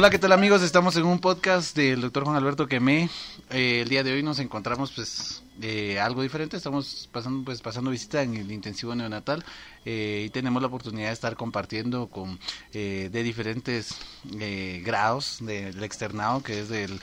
Hola, ¿qué tal amigos? Estamos en un podcast del doctor Juan Alberto Quemé. Eh, el día de hoy nos encontramos pues eh, algo diferente. Estamos pasando pues pasando visita en el intensivo neonatal eh, y tenemos la oportunidad de estar compartiendo con de diferentes grados del externado que es del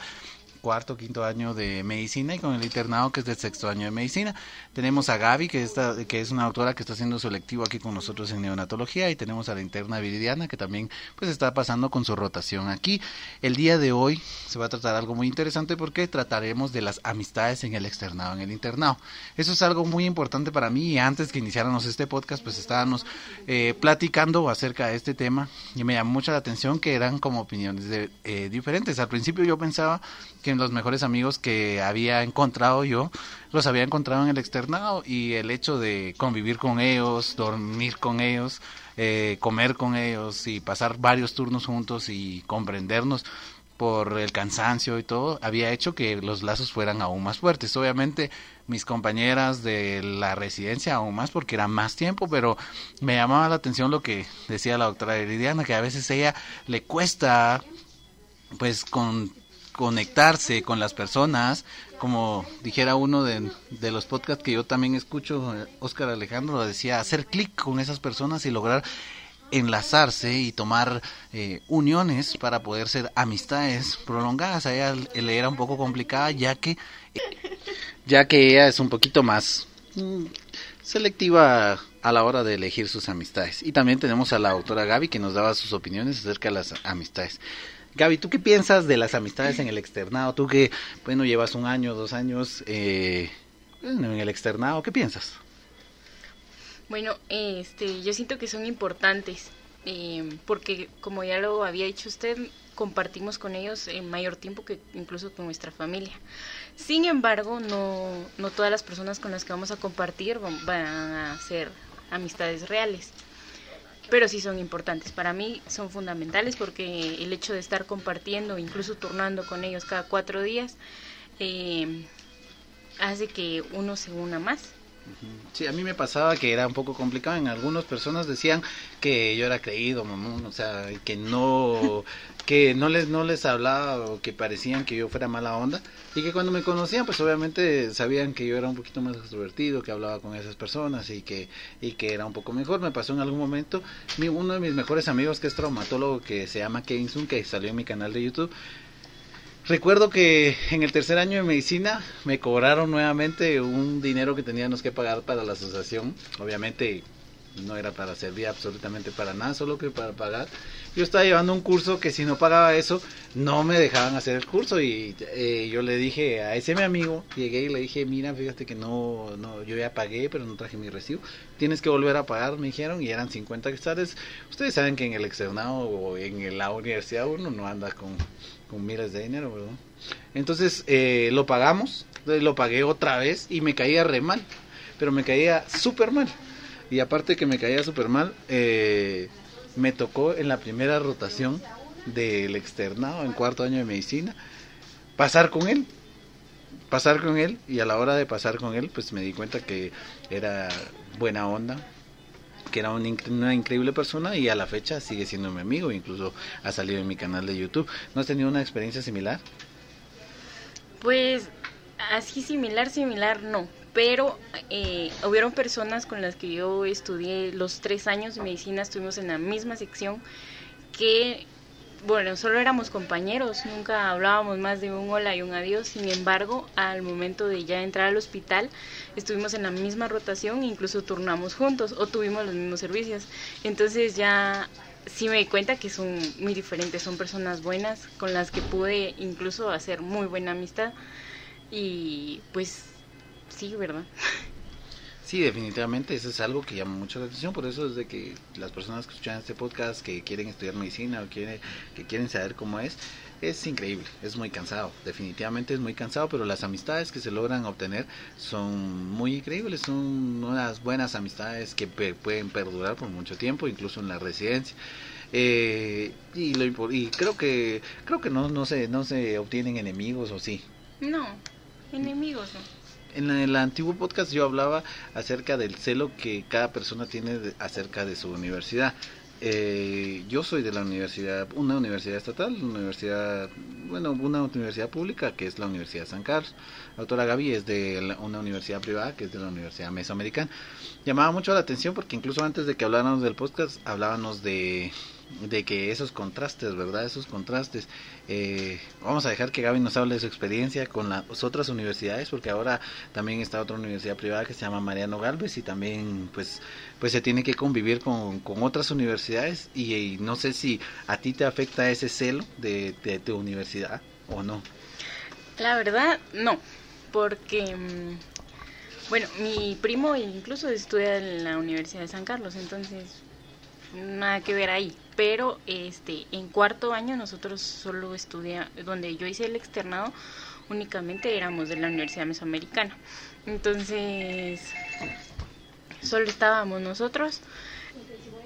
cuarto, quinto año de medicina y con el internado que es del sexto año de medicina. Tenemos a Gaby, que, está, que es una autora que está haciendo su lectivo aquí con nosotros en neonatología y tenemos a la interna Viridiana que también pues está pasando con su rotación aquí. El día de hoy se va a tratar algo muy interesante porque trataremos de las amistades en el externado, en el internado. Eso es algo muy importante para mí y antes que iniciáramos este podcast pues estábamos eh, platicando acerca de este tema y me llamó mucho la atención que eran como opiniones de, eh, diferentes. Al principio yo pensaba que los mejores amigos que había encontrado yo, los había encontrado en el externado y el hecho de convivir con ellos, dormir con ellos, eh, comer con ellos y pasar varios turnos juntos y comprendernos por el cansancio y todo, había hecho que los lazos fueran aún más fuertes. Obviamente mis compañeras de la residencia aún más porque era más tiempo, pero me llamaba la atención lo que decía la doctora Heridiana, que a veces ella le cuesta pues con conectarse con las personas, como dijera uno de, los podcasts que yo también escucho, Oscar Alejandro decía, hacer clic con esas personas y lograr enlazarse y tomar eh, uniones para poder ser amistades prolongadas. A ella le era un poco complicada ya que ya que ella es un poquito más mm, selectiva a la hora de elegir sus amistades. Y también tenemos a la autora Gaby que nos daba sus opiniones acerca de las amistades. Gaby, ¿tú qué piensas de las amistades en el externado? Tú que, bueno, llevas un año, dos años eh, en el externado, ¿qué piensas? Bueno, este, yo siento que son importantes, eh, porque como ya lo había dicho usted, compartimos con ellos en mayor tiempo que incluso con nuestra familia. Sin embargo, no, no todas las personas con las que vamos a compartir van a ser amistades reales pero sí son importantes. Para mí son fundamentales porque el hecho de estar compartiendo, incluso turnando con ellos cada cuatro días, eh, hace que uno se una más. Sí, a mí me pasaba que era un poco complicado. En algunas personas decían que yo era creído, mamón, o sea, que no, que no les, no les hablaba o que parecían que yo fuera mala onda. Y que cuando me conocían, pues obviamente sabían que yo era un poquito más extrovertido, que hablaba con esas personas y que, y que era un poco mejor. Me pasó en algún momento, mi, uno de mis mejores amigos que es traumatólogo, que se llama Keynes, que salió en mi canal de YouTube, Recuerdo que en el tercer año de medicina me cobraron nuevamente un dinero que teníamos que pagar para la asociación. Obviamente no era para servir absolutamente para nada, solo que para pagar. Yo estaba llevando un curso que si no pagaba eso, no me dejaban hacer el curso y eh, yo le dije a ese mi amigo, llegué y le dije, mira, fíjate que no, no, yo ya pagué, pero no traje mi recibo, tienes que volver a pagar, me dijeron, y eran 50 quetzales. Ustedes saben que en el externado o en la universidad uno no anda con con miles de dinero. Entonces eh, lo pagamos, lo pagué otra vez y me caía re mal, pero me caía súper mal. Y aparte que me caía súper mal, eh, me tocó en la primera rotación del externado, en cuarto año de medicina, pasar con él. Pasar con él y a la hora de pasar con él, pues me di cuenta que era buena onda, que era una increíble persona y a la fecha sigue siendo mi amigo, incluso ha salido en mi canal de YouTube. ¿No has tenido una experiencia similar? Pues así similar, similar no, pero eh, hubieron personas con las que yo estudié los tres años de medicina, estuvimos en la misma sección que bueno, solo éramos compañeros, nunca hablábamos más de un hola y un adiós, sin embargo, al momento de ya entrar al hospital, estuvimos en la misma rotación, incluso turnamos juntos o tuvimos los mismos servicios. Entonces ya sí me di cuenta que son muy diferentes, son personas buenas con las que pude incluso hacer muy buena amistad y pues sí, ¿verdad? Sí, definitivamente, eso es algo que llama mucho la atención, por eso es de que las personas que escuchan este podcast, que quieren estudiar medicina o quieren, que quieren saber cómo es, es increíble, es muy cansado, definitivamente es muy cansado, pero las amistades que se logran obtener son muy increíbles, son unas buenas amistades que pueden perdurar por mucho tiempo, incluso en la residencia. Eh, y, lo, y creo que creo que no no se no se obtienen enemigos o sí. No, enemigos no en el antiguo podcast yo hablaba acerca del celo que cada persona tiene acerca de su universidad. eh, yo soy de la universidad, una universidad estatal, una universidad, bueno, una universidad pública que es la Universidad de San Carlos. La doctora Gaby es de una universidad privada que es de la Universidad Mesoamericana. Llamaba mucho la atención porque incluso antes de que habláramos del podcast hablábamos de de que esos contrastes, ¿verdad? Esos contrastes. Eh, vamos a dejar que Gaby nos hable de su experiencia con las otras universidades, porque ahora también está otra universidad privada que se llama Mariano Galvez y también pues pues se tiene que convivir con, otras universidades y, no sé si a ti te afecta ese celo de, de tu universidad o no. La verdad, no, porque mm, bueno, mi primo incluso estudia en la Universidad de San Carlos, entonces nada que ver ahí. Pero este, en cuarto año nosotros solo estudiamos, donde yo hice el externado, únicamente éramos de la Universidad Mesoamericana. Entonces, solo estábamos nosotros.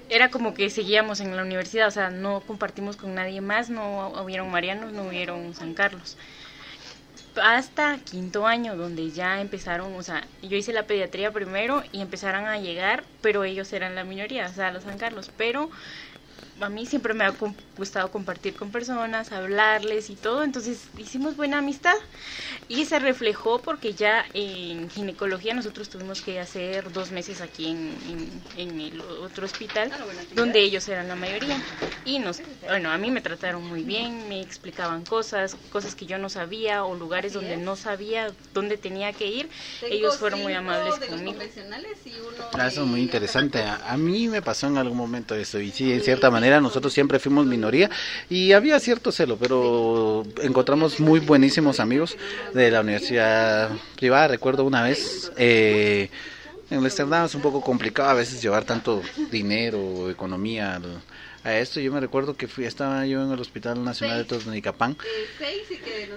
Era como que seguíamos en la universidad, o sea, no compartimos con nadie más, no hubieron Marianos, no hubieron San Carlos hasta quinto año, donde ya empezaron, o sea, yo hice la pediatría primero y empezaron a llegar, pero ellos eran la minoría, o sea, los San Carlos, pero a mí siempre me ha gustado compartir con personas, hablarles y todo, entonces hicimos buena amistad. Y se reflejó porque ya en ginecología nosotros tuvimos que hacer dos meses aquí en, en, el otro hospital ah, donde ellos eran la mayoría. Y nos, bueno, a mí me trataron muy bien, me explicaban cosas, cosas que yo no sabía o lugares donde no sabía dónde tenía que ir, ellos fueron muy amables conmigo. Ah, eso es muy interesante, a, mí me pasó en algún momento eso y sí, en cierta nosotros siempre fuimos minoría y había cierto celo, pero encontramos muy buenísimos amigos de la universidad privada. Recuerdo una vez, eh, en externado es un poco complicado a veces llevar tanto dinero economía a esto. Yo me recuerdo que fui, estaba yo en el Hospital Nacional de Totonicapán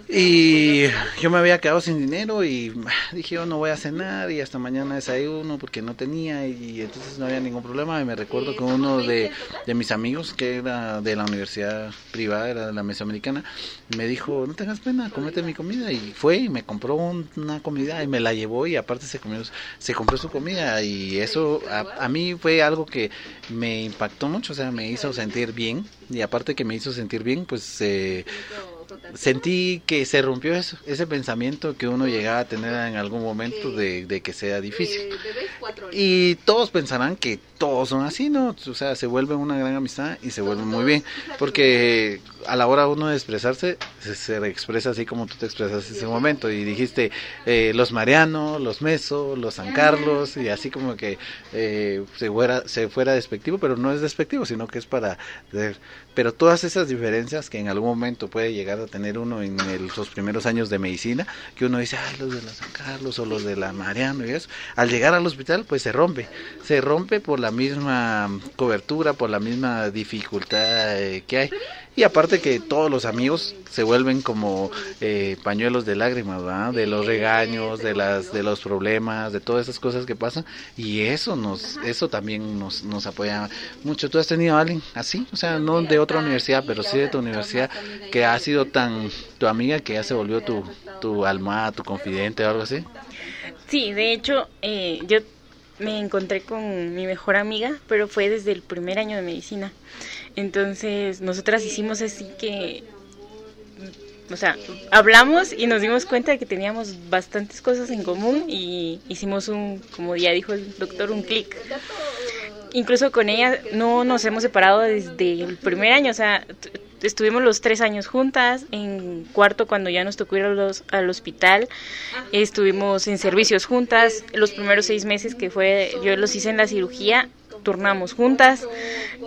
y yo me había quedado sin dinero y dije yo no voy a cenar y hasta mañana desayuno porque no tenía y entonces no había ningún problema y me recuerdo que uno de, de mis amigos que era de la universidad privada, era de la Mesoamericana, me dijo no tengas pena, comete mi comida y fue y me compró una comida y me la llevó y aparte se comió, se compró su comida y eso a, a mí fue algo que me impactó mucho, o sea, me hizo sentir bien y aparte que me hizo sentir bien, pues eh, sentí que se rompió eso, ese pensamiento que uno llegaba a tener en algún momento de, de que sea difícil. Y todos pensarán que todos son así, ¿no? O sea, se vuelve una gran amistad y se vuelve muy bien, porque a la hora uno de expresarse, se, expresa así como tú te expresas en ese momento, y dijiste eh, los Mariano, los Meso, los San Carlos, y así como que eh, se, fuera, se fuera despectivo, pero no es despectivo, sino que es para... Pero todas esas diferencias que en algún momento puede llegar a tener uno en los primeros años de medicina, que uno dice, ah, los de la San Carlos o los de la Mariano y eso, al llegar al hospital pues se rompe, se rompe por la misma cobertura, por la misma dificultad eh, que hay. Y aparte que todos los amigos se vuelven como eh, pañuelos de lágrimas, De los regaños, de las de los problemas, de todas esas cosas que pasan y eso nos eso también nos, nos apoya mucho. ¿Tú has tenido a alguien así? O sea, no de otra universidad, pero sí de tu universidad que ha sido tan tu amiga que ya se volvió tu tu alma, tu confidente o algo así. Sí, de hecho, eh, yo me encontré con mi mejor amiga, pero fue desde el primer año de medicina. Entonces, nosotras hicimos así que, o sea, hablamos y nos dimos cuenta de que teníamos bastantes cosas en común y hicimos un, como ya dijo el doctor, un clic. Incluso con ella no nos hemos separado desde el primer año, o sea, estuvimos los tres años juntas, en cuarto cuando ya nos tocó ir al hospital, estuvimos en servicios juntas, los primeros seis meses que fue, yo los hice en la cirugía, turnamos juntas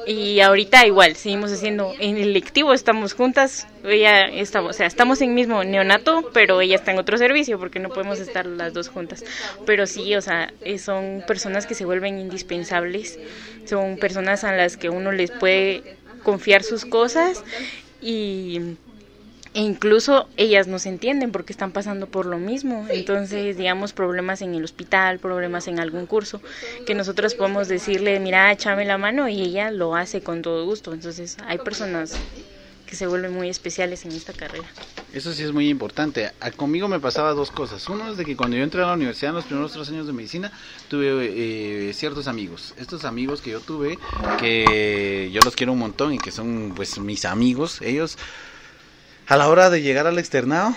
y ahorita igual, seguimos haciendo, en el lectivo estamos juntas, ella estamos, o sea, estamos en mismo neonato, pero ella está en otro servicio porque no podemos estar las dos juntas, pero sí, o sea, eh, son personas que se vuelven indispensables, son personas a las que uno les puede confiar sus cosas y e incluso ellas nos entienden porque están pasando por lo mismo. Entonces, digamos, problemas en el hospital, problemas en algún curso, que nosotros podemos decirle, mira, échame la mano y ella lo hace con todo gusto. Entonces, hay personas que se vuelven muy especiales en esta carrera. Eso sí es muy importante. A, conmigo me pasaba dos cosas. Uno es de que cuando yo entré a la universidad en los primeros tres años de medicina, tuve eh, ciertos amigos. Estos amigos que yo tuve, que yo los quiero un montón y que son pues mis amigos, ellos a la hora de llegar al externado,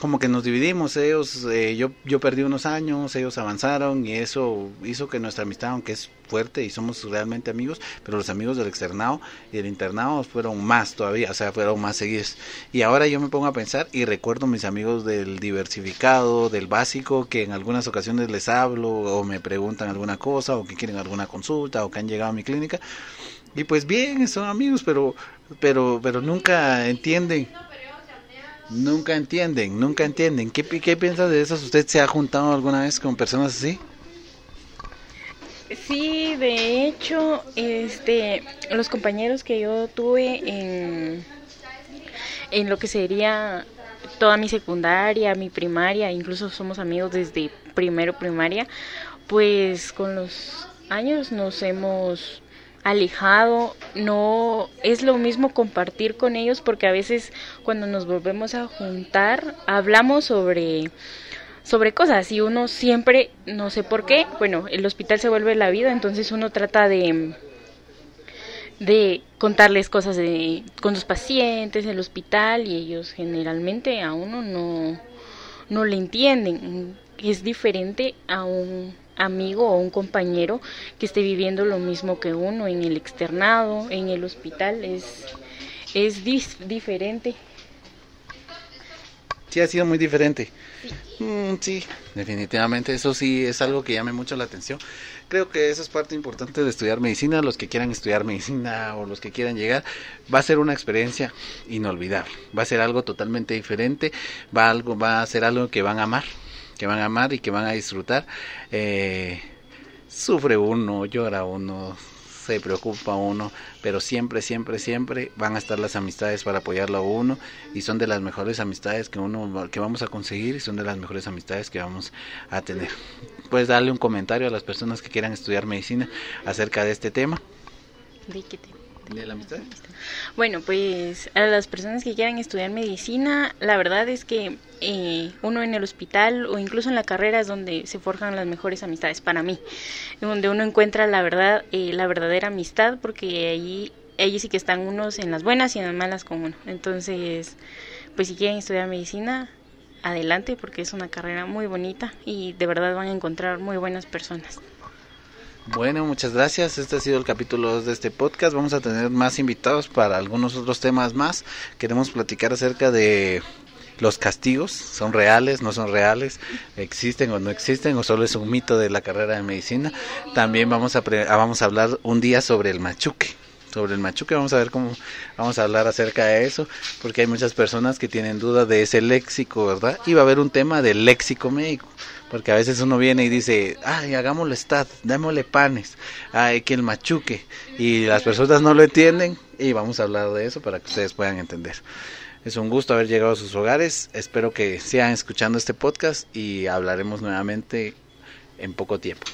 como que nos dividimos, ellos, eh, yo, yo perdí unos años, ellos avanzaron y eso hizo que nuestra amistad, aunque es fuerte y somos realmente amigos, pero los amigos del externado y del internado fueron más todavía, o sea, fueron más seguidos. Y ahora yo me pongo a pensar y recuerdo mis amigos del diversificado, del básico, que en algunas ocasiones les hablo o me preguntan alguna cosa o que quieren alguna consulta o que han llegado a mi clínica. Y pues bien, son amigos, pero pero pero nunca entienden Nunca entienden, nunca entienden. ¿Qué, ¿Qué piensa de eso? ¿Usted se ha juntado alguna vez con personas así? Sí, de hecho, este, los compañeros que yo tuve en, en lo que sería toda mi secundaria, mi primaria, incluso somos amigos desde primero primaria, pues con los años nos hemos alejado, no es lo mismo compartir con ellos porque a veces cuando nos volvemos a juntar hablamos sobre sobre cosas y uno siempre no sé por qué, bueno, el hospital se vuelve la vida, entonces uno trata de de contarles cosas de con los pacientes en el hospital y ellos generalmente a uno no no le entienden, es diferente a un amigo o un compañero que esté viviendo lo mismo que uno en el externado, en el hospital, es, es diferente. Sí, ha sido muy diferente. Mm, sí, definitivamente, eso sí es algo que llame mucho la atención. Creo que esa es parte importante de estudiar medicina. Los que quieran estudiar medicina o los que quieran llegar, va a ser una experiencia inolvidable. Va a ser algo totalmente diferente. Va algo, va a ser algo que van a amar que van a amar y que van a disfrutar. Eh, sufre uno, llora uno, se preocupa uno, pero siempre, siempre, siempre van a estar las amistades para apoyarlo a uno y son de las mejores amistades que uno que vamos a conseguir y son de las mejores amistades que vamos a tener. Puedes darle un comentario a las personas que quieran estudiar medicina acerca de este tema. ¿De qué tema? De la amistad? Bueno, pues a las personas que quieran estudiar medicina, la verdad es que eh, uno en el hospital o incluso en la carrera es donde se forjan las mejores amistades para mí, donde uno encuentra la verdad, eh, la verdadera amistad, porque ahí, allí sí que están unos en las buenas y en las malas con uno. Entonces, pues si quieren estudiar medicina, adelante porque es una carrera muy bonita y de verdad van a encontrar muy buenas personas. Bueno, muchas gracias. Este ha sido el capítulo 2 de este podcast. Vamos a tener más invitados para algunos otros temas más. Queremos platicar acerca de los castigos. ¿Son reales? ¿No son reales? ¿Existen o no existen? ¿O solo es un mito de la carrera de medicina? También vamos a, vamos a hablar un día sobre el machuque sobre el machuque, vamos a ver cómo vamos a hablar acerca de eso, porque hay muchas personas que tienen duda de ese léxico, ¿verdad? Y va a haber un tema del léxico médico. Porque a veces uno viene y dice, ay, hagámosle stat, démosle panes, ay, que el machuque. Y las personas no lo entienden y vamos a hablar de eso para que ustedes puedan entender. Es un gusto haber llegado a sus hogares. Espero que sigan escuchando este podcast y hablaremos nuevamente en poco tiempo.